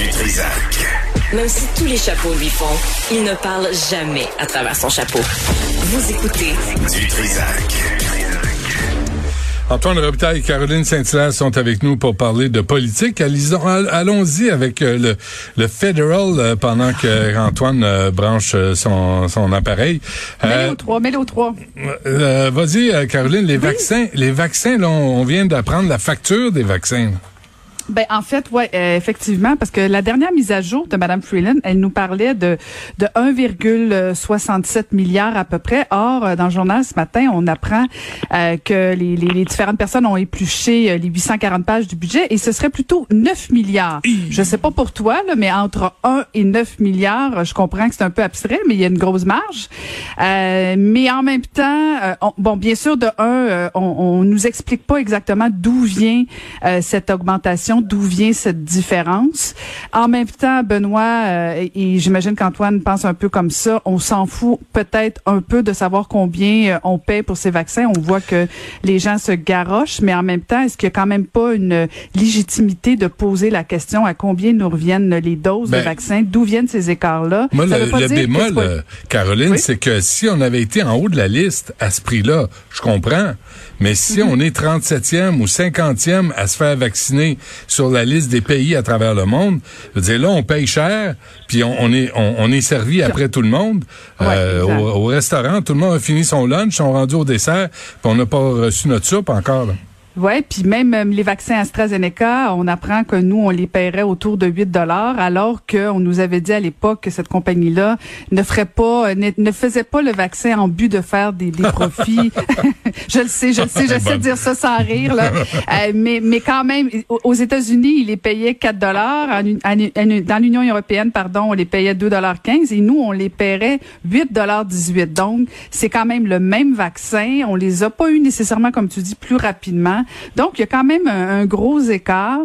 Du Trisac. Même si tous les chapeaux lui font, il ne parle jamais à travers son chapeau. Vous écoutez Du Trisac. Antoine Robitaille et Caroline Saint-Hilaire sont avec nous pour parler de politique. Allons-y avec euh, le, le Federal euh, pendant que Antoine euh, branche son, son appareil. Mets-le au 3, mets-le au 3. Vas-y, Caroline, les vaccins, les vaccins, là, on vient d'apprendre la facture des vaccins. Ben en fait, ouais, euh, effectivement, parce que la dernière mise à jour de Madame Freeland, elle nous parlait de de 1,67 milliard à peu près. Or, euh, dans le journal ce matin, on apprend euh, que les, les, les, différentes personnes ont épluché les 840 pages du budget et ce serait plutôt 9 milliards. Je sais pas pour toi, là, mais entre 1 et 9 milliards, je comprends que c'est un peu abstrait, mais il y a une grosse marge. mais en même temps, bon, bien sûr, de un, on, on nous explique pas exactement d'où vient cette augmentation d'où vient cette différence. En même temps, Benoît, euh, et j'imagine qu'Antoine pense un peu comme ça, on s'en fout peut-être un peu de savoir combien euh, on paie pour ces vaccins. On voit que les gens se garochent, mais en même temps, est-ce qu'il y a quand même pas une légitimité de poser la question à combien nous reviennent les doses de ben, vaccins? D'où viennent ces écarts-là? Moi, le, bémol, Caroline, c'est que si on avait été en haut de la liste à ce prix-là, je comprends. Mais si mhm. on est 37e ou 50e à se faire vacciner sur la liste des pays à travers le monde, je veux dire, là, on paye cher, puis on, est on, est servi après tout le monde. Euh, au, restaurant, tout le monde a fini son lunch, sont rendus au dessert, puis on n'a pas reçu notre soupe encore. Là. Oui, puis même euh, les vaccins AstraZeneca, on apprend que nous, on les paierait autour de 8 dollars, alors qu'on nous avait dit à l'époque que cette compagnie-là ne ferait pas, ne, ne, faisait pas le vaccin en but de faire des, des profits. je le sais, je le sais, j'essaie de dire ça sans rire, là. Euh, mais, mais quand même, aux États-Unis, ils les payaient 4 dollars. Dans l'Union européenne, pardon, on les payait 2 dollars 15 et nous, on les paierait 8 dollars 18. Donc, c'est quand même le même vaccin. On les a pas eu nécessairement, comme tu dis, plus rapidement. Donc, il y a quand même un, gros écart.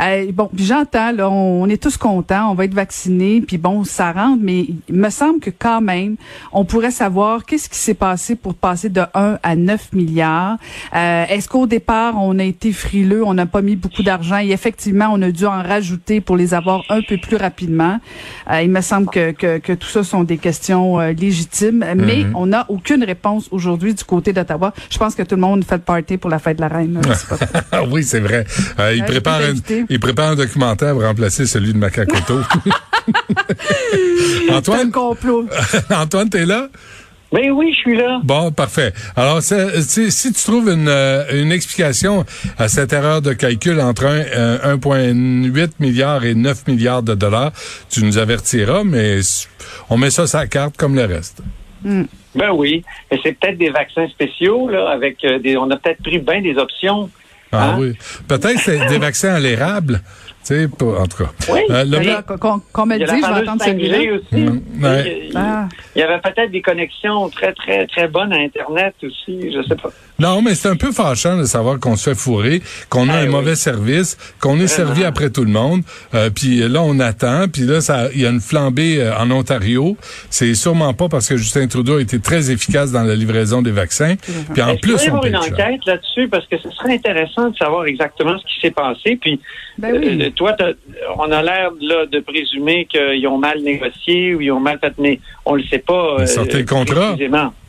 Euh, bon, j'entends, là, on, est tous contents, on va être vaccinés, puis bon, ça rentre, mais il me semble que quand même, on pourrait savoir qu'est-ce qui s'est passé pour passer de 1 à 9 milliards. Euh, est-ce qu'au départ, on a été frileux, on n'a pas mis beaucoup d'argent et effectivement, on a dû en rajouter pour les avoir un peu plus rapidement? Euh, il me semble que, que, que, tout ça sont des questions légitimes, mais mhm. on n'a aucune réponse aujourd'hui du côté d'Ottawa. Je pense que tout le monde fait le party pour la fête de la reine. oui, c'est vrai. Euh, il, prépare un, il prépare un documentaire pour remplacer celui de Macacoto. Antoine? complot. Antoine, t'es là? Ben oui, je suis là. Bon, parfait. Alors, si tu trouves une, euh, une, explication à cette erreur de calcul entre 1,8 euh, milliard et 9 milliards de dollars, tu nous avertiras, mais on met ça sur la carte comme le reste. Hmm. Ben oui, mais c'est peut-être des vaccins spéciaux là, avec euh, des. On a peut-être pris bien des options. Ah hein? oui, peut-être c'est des vaccins à l'érable. Tu sais, en tout cas. Oui. Euh, Qu'on me dit, je vais attendre celui-là. Aussi. Mm, ah. Il, y avait peut-être des connexions très, très, très bonnes à Internet aussi, je sais pas. Non, mais c'est un peu fâchant de savoir qu'on se fait fourrer, qu'on a ben un mauvais service, qu'on est servi après tout le monde. Euh, puis là, on attend. Puis là, ça, il y a une flambée euh, en Ontario. C'est sûrement pas parce que Justin Trudeau a été très efficace dans la livraison des vaccins. Puis en plus, on peut une enquête là-dessus? Parce que ce serait intéressant de savoir exactement ce qui s'est passé. Puis ben euh, toi, on a l'air là de présumer qu'ils ont mal négocié ou ils ont mal fait, mais on le sait pas. Sortez le contrat.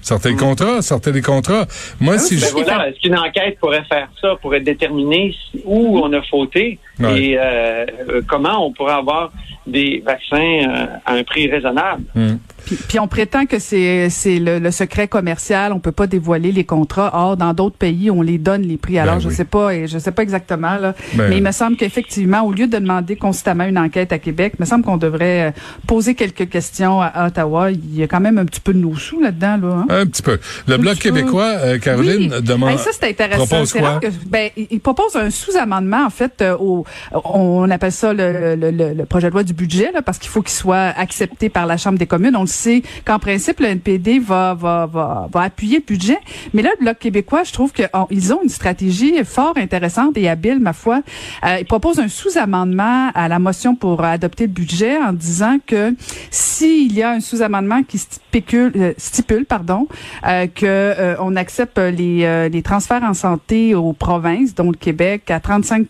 Sortez le mm. contrat, sortez les contrats. Moi, ah si je... voilà, est-ce qu'une enquête pourrait faire ça, pourrait déterminer où on a fauté et euh, comment on pourrait avoir des vaccins euh, à un prix raisonnable? Mm. Puis, on prétend que c'est le, secret commercial, on peut pas dévoiler les contrats. Or, dans d'autres pays, on les donne les prix. Alors, ben je sais pas, et je sais pas exactement là, ben mais il me semble qu'effectivement, au lieu de demander constamment une enquête à Québec, il me semble qu'on devrait euh, poser quelques questions à Ottawa. Il y a quand même un petit peu de nos sous là-dedans là. Hein? Un petit peu. Le bloc québécois, euh, Caroline demande. ça c'est intéressant. Propose quoi? ben, il propose un sous-amendement en fait euh, au, on appelle ça le, le, le, projet de loi du budget là, parce qu'il faut qu'il soit accepté par la Chambre des communes. On le c'est qu'en principe, le NPD va, va, va, va appuyer le budget. Mais là, le Bloc québécois, je trouve qu'ils ont une stratégie fort intéressante et habile, ma foi. Euh, ils proposent un sous-amendement à la motion pour adopter le budget en disant que s'il y a un sous-amendement qui stipule, euh, stipule pardon, euh, que euh, on accepte les, euh, les transferts en santé aux provinces, dont le Québec, à 35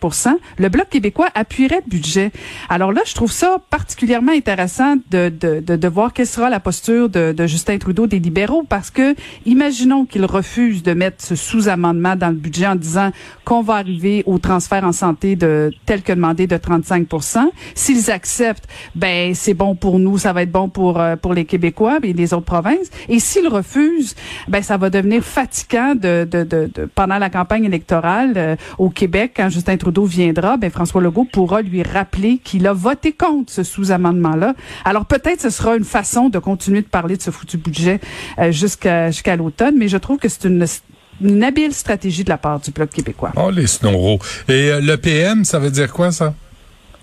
le Bloc québécois appuierait le budget. Alors là, je trouve ça particulièrement intéressant de, de, de, de voir quelle sera la posture de, de, Justin Trudeau des libéraux, parce que imaginons qu'il refuse de mettre ce sous-amendement dans le budget en disant qu'on va arriver au transfert en santé de tel que demandé de 35 S'ils acceptent, ben c'est bon pour nous, ça va être bon pour euh, pour les Québécois et les autres provinces. Et s'ils refusent, ben ça va devenir fatigant de, de, de, pendant la campagne électorale euh, au Québec quand Justin Trudeau viendra, ben François Legault pourra lui rappeler qu'il a voté contre ce sous-amendement-là. Alors peut-être ce sera une façon de continuer de parler de ce foutu budget euh, jusqu'à jusqu'à l'automne, mais je trouve que c'est une une habile stratégie de la part du Bloc québécois. Oh, les snoros. Et euh, le PM, ça veut dire quoi, ça?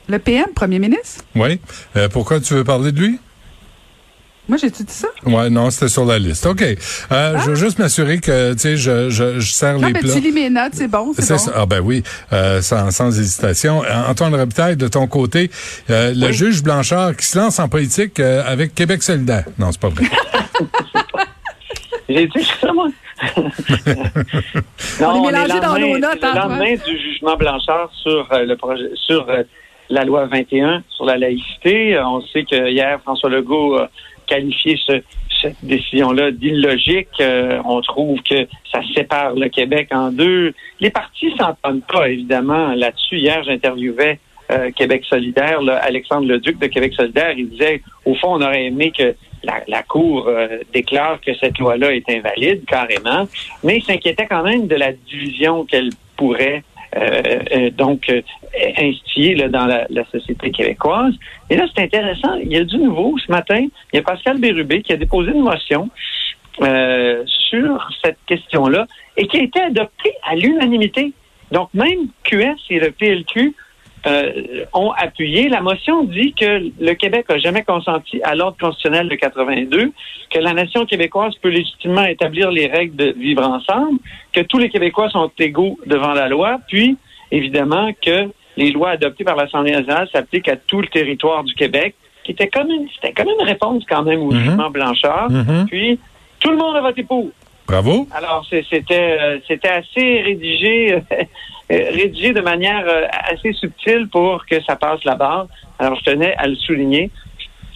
Le PM, premier ministre? Oui. Euh, pourquoi tu veux parler de lui? Moi, j'ai dit ça? Ouais, non, c'était sur la liste. OK. Euh, Je veux ah! juste m'assurer que, tu sais, je, je, je sers non, les ben, plats. Tu lis mes notes, c'est bon, c'est bon. Ah ben oui, euh, sans, sans hésitation. Antoine Robitaille, de ton côté, euh, le juge Blanchard qui se lance en politique euh, avec Québec solidaire. Non, c'est pas vrai. j'ai dit ça, moi. non, on est mélangé dans nos notes. Le lendemain du jugement Blanchard sur euh, le projet, sur euh, la loi 21 sur la laïcité, on sait que hier François Legault a qualifié ce, cette décision-là d'illogique. Euh, on trouve que ça sépare le Québec en deux. Les partis s'entendent pas, évidemment, là-dessus. Hier, j'interviewais Québec solidaire, là, Alexandre Leduc de Québec solidaire. Il disait, au fond, on aurait aimé que la, Cour euh, déclare que cette loi-là est invalide carrément, mais il s'inquiétait quand même de la division qu'elle pourrait euh, euh, donc instiller dans la, société québécoise. Et là, c'est intéressant. Il y a du nouveau ce matin. Il y a Pascal Bérubé qui a déposé une motion sur cette question-là et qui a été adoptée à l'unanimité. Donc, même QS et le PLQ euh, ont appuyé. La motion dit que le Québec n'a jamais consenti à l'ordre constitutionnel de 82, que la nation québécoise peut légitimement établir les règles de vivre ensemble, que tous les Québécois sont égaux devant la loi, puis évidemment que les lois adoptées par l'Assemblée nationale s'appliquent à tout le territoire du Québec, qui était comme une, c'était comme une réponse quand même au mhm. jugement Blanchard. Mhm. Puis tout le monde a voté pour. Bravo. Alors c'était euh, c'était assez rédigé Euh, rédigé de manière euh, assez subtile pour que ça passe barre. Alors, je tenais à le souligner.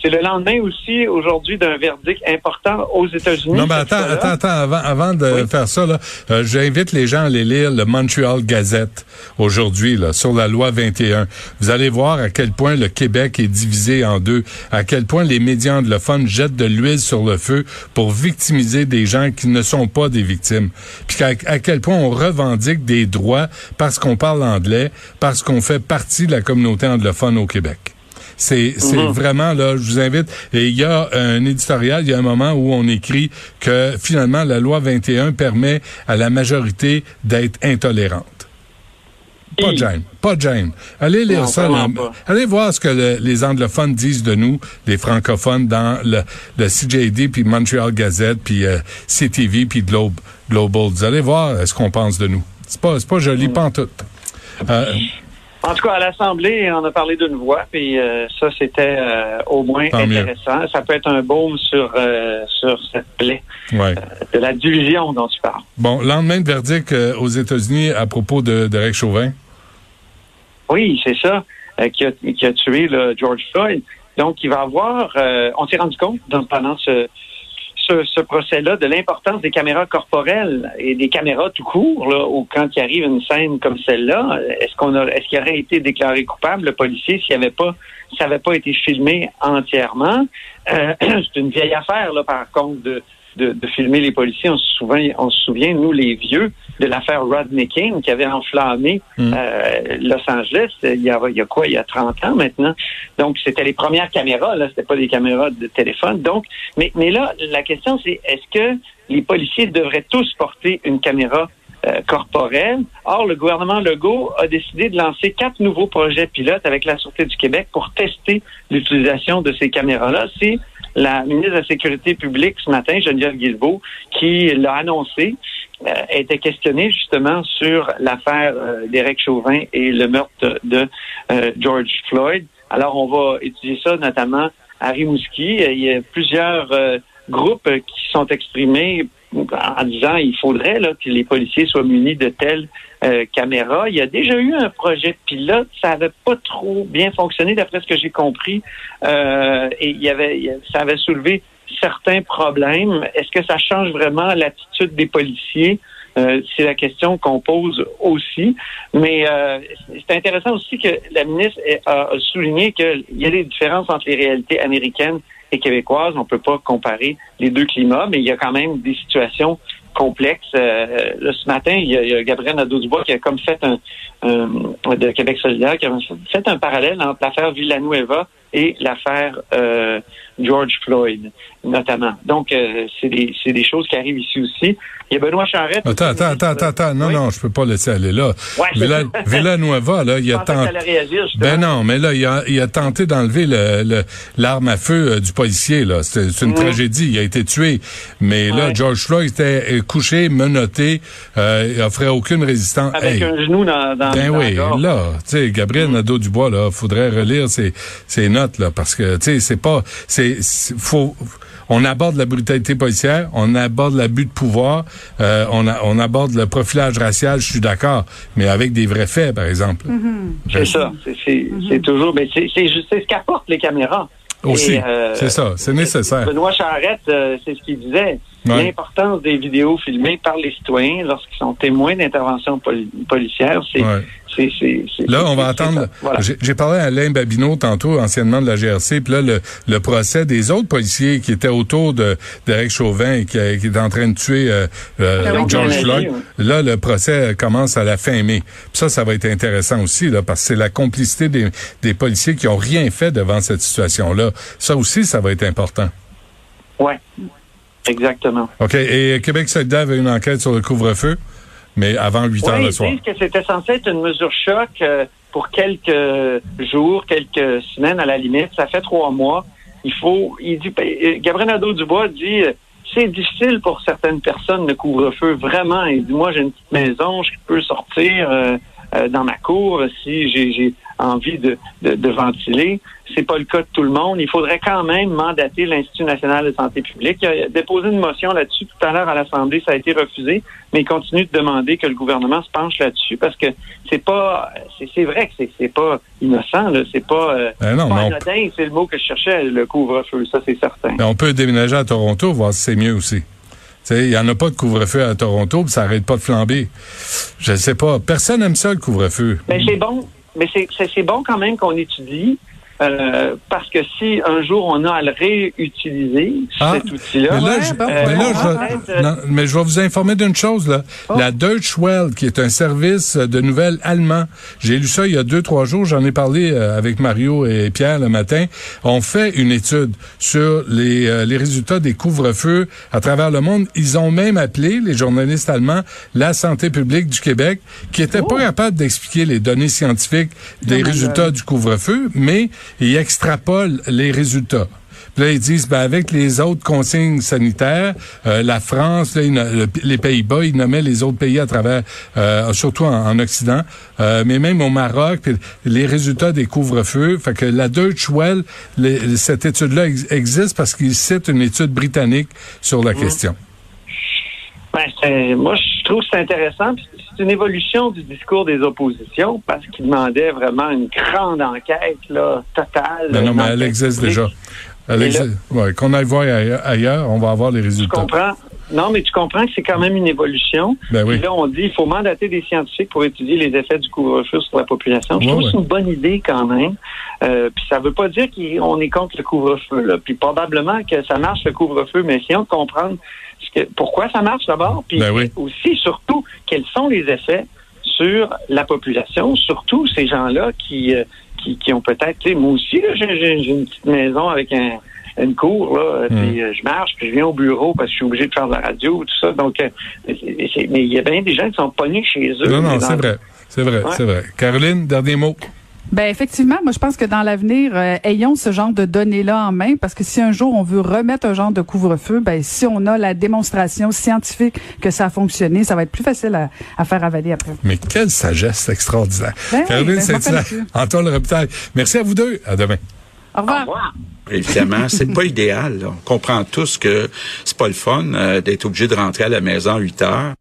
C'est le lendemain aussi, aujourd'hui, d'un verdict important aux États-Unis. Non, mais attends, attends, attends, avant, avant de faire ça, là, euh, j'invite les gens à aller lire le Montreal Gazette aujourd'hui, là, sur la loi 21. Vous allez voir à quel point le Québec est divisé en deux, à quel point les médias anglophones jettent de l'huile sur le feu pour victimiser des gens qui ne sont pas des victimes. Puis à quel point on revendique des droits parce qu'on parle anglais, parce qu'on fait partie de la communauté anglophone au Québec. C'est mhm. vraiment là, je vous invite. Et il y a un éditorial, il y a un moment où on écrit que finalement la loi 21 permet à la majorité d'être intolérante. Pas de gêne, pas de gêne. Allez lire ça. allez voir ce que les anglophones disent de nous, les francophones, dans le, le CJD, puis Montreal Gazette, puis euh, CTV, puis Globe, Global. Vous allez voir ce qu'on pense de nous. C'est pas, pas joli, mm. pas en tout. Euh, en tout cas, à l'Assemblée, on a parlé d'une voix, puis euh, ça, c'était euh, au moins intéressant. Ça peut être un baume sur, euh, sur cette plaie de la division dont tu parles. Bon, lendemain de verdict aux États-Unis à propos de, de Chauvin. Oui, c'est ça, qui a, qui, a, tué le George Floyd. Donc, il va avoir, on s'est rendu compte pendant ce, ce, procès-là de l'importance des caméras corporelles et des caméras tout court, là, où quand il arrive une scène comme celle-là, est-ce qu'on est-ce qu'il aurait été déclaré coupable, le policier, s'il avait pas, ça n'avait pas été filmé entièrement? Euh, c'est une vieille affaire, là, par contre, de, de, filmer les policiers. On se souvient, on se souvient, nous, les vieux, de l'affaire Rodney King qui avait enflammé mm. euh, Los Angeles il y, a, il y a quoi, il y a 30 ans maintenant. Donc, c'était les premières caméras, là, c'était pas des caméras de téléphone. Donc, mais, mais là, la question, c'est est-ce que les policiers devraient tous porter une caméra euh, corporelle? Or, le gouvernement Legault a décidé de lancer quatre nouveaux projets pilotes avec la Sûreté du Québec pour tester l'utilisation de ces caméras-là. C'est la ministre de la Sécurité publique ce matin, Geneviève Guilbeault, qui l'a annoncé, euh, était questionnée justement sur l'affaire euh, d'Éric Chauvin et le meurtre de euh, George Floyd. Alors, on va étudier ça notamment à Rimouski. Il y a plusieurs groupes qui sont exprimés en disant il faudrait là, que les policiers soient munis de telles euh, caméras. Il y a déjà eu un projet pilote, ça avait pas trop bien fonctionné d'après ce que j'ai compris, euh, et il y avait, ça avait soulevé certains problèmes. Est-ce que ça change vraiment l'attitude des policiers? Euh, c'est la question qu'on pose aussi. Mais c'est intéressant aussi que la ministre a souligné qu'il y a des différences entre les réalités américaines et québécoise. On peut pas comparer les deux climats, mais il y a quand même des situations complexes. Euh, là, ce matin, il y a, Gabriel Nadeau-Dubois qui a comme fait un, de Québec solidaire, qui a fait un parallèle entre l'affaire Villanueva et l'affaire euh, George Floyd, notamment. Donc, euh, c'est des, des choses qui arrivent ici aussi. Il y a Benoît Charette. Attends, attends, attends, attends, Non, non, je peux pas laisser aller là. Ouais, Villa, Villanueva, là, il a tenté. Ben non, mais là, il a, il a tenté d'enlever le, l'arme à feu euh, du policier, là. C'est une mm. tragédie. Il a été tué. Mais là, George Floyd était euh, couché, menotté, euh, il offrait aucune résistance. Avec un genou dans, dans Ben oui, là, tu sais, Gabriel mm. Nadeau-Dubois, là, faudrait relire ses, ses notes, là, parce que, tu sais, c'est pas, c'est, faut, on aborde la brutalité policière, on aborde l'abus de pouvoir, euh, on, on aborde le profilage racial, je suis d'accord, mais avec des vrais faits, par exemple. Mm-hmm. C'est ça. C'est toujours, mais c'est ce qu'apportent les caméras. Aussi, euh, c'est ça, c'est nécessaire. Benoît Charette, euh, c'est ce qu'il disait. L'importance des vidéos filmées par les citoyens lorsqu'ils sont témoins d'interventions policières, c'est Là, on va attendre. J'ai parlé à Alain Babineau tantôt, anciennement de la GRC, puis là, le, procès des autres policiers qui étaient autour de d'Eric Chauvin et qui, qui est en train de tuer euh, euh, ah George Floyd. Là, le procès commence à la fin mai. ça, ça va être intéressant aussi, là, parce que c'est la complicité des, des policiers qui ont rien fait devant cette situation-là. Ça aussi, ça va être important. Oui, exactement. OK. Et Québec solidaire avait une enquête sur le couvre-feu? mais avant 8 heures le soir. Ils disent que c'était censé être une mesure choc euh, pour quelques jours, quelques semaines à la limite. Ça fait trois mois. Il faut, il dit, ben, euh, Gabriel Nadeau-Dubois dit, euh, c'est difficile pour certaines personnes le couvre-feu, vraiment. Il dit, moi, j'ai une petite maison, je peux sortir dans ma cour si j'ai envie de, de, de ventiler. C'est pas le cas de tout le monde. Il faudrait quand même mandater l'Institut national de santé publique. Il a déposé une motion là-dessus tout à l'heure à l'Assemblée, ça a été refusé, mais il continue de demander que le gouvernement se penche là-dessus parce que c'est pas, c'est vrai que c'est pas innocent, c'est pas, euh, ben anodin, c'est le mot que je cherchais, le couvre-feu, ça c'est certain. on peut déménager à Toronto, voir si c'est mieux aussi. Il n'y en a pas de couvre-feu à Toronto, puis ça arrête pas de flamber. Je sais pas. Personne n'aime ça, le couvre-feu. Mais c'est bon mais c'est bon quand même qu'on étudie. Euh, parce que si un jour on a à le réutiliser, ah, cet outil-là. Mais, là, je, mais, je vais vous informer d'une chose. Là. Oh. La Deutsche Welle, qui est un service de nouvelles allemand, j'ai lu ça il y a deux, trois jours, j'en ai parlé euh, avec Mario et Pierre le matin, ont fait une étude sur les, euh, les résultats des couvre-feux à travers le monde. Ils ont même appelé, les journalistes allemands, la santé publique du Québec, qui était pas oh. capable d'expliquer les données scientifiques des résultats du couvre-feu, mais ils extrapolent les résultats. Puis là, ils disent, ben, avec les autres consignes sanitaires, euh, la France, les Pays-Bas, ils nommaient les autres pays à travers, euh, surtout en, Occident, euh, mais même au Maroc, les résultats des couvre-feux. Fait que la Deutsche Welle, cette étude-là existe parce qu'ils citent une étude britannique sur la mmh. question. Ben, moi, je trouve que c'est intéressant une évolution du discours des oppositions parce qu'ils demandaient vraiment une grande enquête là, totale. Ben non, mais elle existe déjà. Ouais, Qu'on aille voir ailleurs, on va avoir les résultats. Tu comprends? Non, mais tu comprends que c'est quand même une évolution. Ben oui. là, on dit qu'il faut mandater des scientifiques pour étudier les effets du couvre-feu sur la population. Je trouve que c'est une bonne idée quand même. Euh, puis ça veut pas dire qu'on est contre le couvre-feu. Puis probablement que ça marche le couvre-feu, mais essayons de comprendre pourquoi ça marche d'abord, puis ben aussi, surtout, quels sont les effets sur la population, surtout ces gens-là qui, euh, qui, ont peut-être, moi aussi, j'ai une petite maison avec un, une cour, là, hmm. puis euh, je marche, puis je viens au bureau parce que je suis obligé de faire de la radio, tout ça. Donc, euh, mais il y a bien des gens qui sont pognés chez eux. Non, non, c'est vrai. C'est vrai, c'est vrai. Caroline, dernier mot. Ben effectivement, moi je pense que dans l'avenir, euh, ayons ce genre de données-là en main, parce que si un jour on veut remettre un genre de couvre-feu, ben si on a la démonstration scientifique que ça a fonctionné, ça va être plus facile à, faire avaler après. Mais quelle sagesse extraordinaire. Ben, Caroline ben, Saint-Hilaire, Antoine Robitaille, merci à vous deux. À demain. Au revoir. Évidemment, c'est pas idéal. On comprend tous que c'est pas le fun euh, d'être obligé de rentrer à la maison à 8 heures.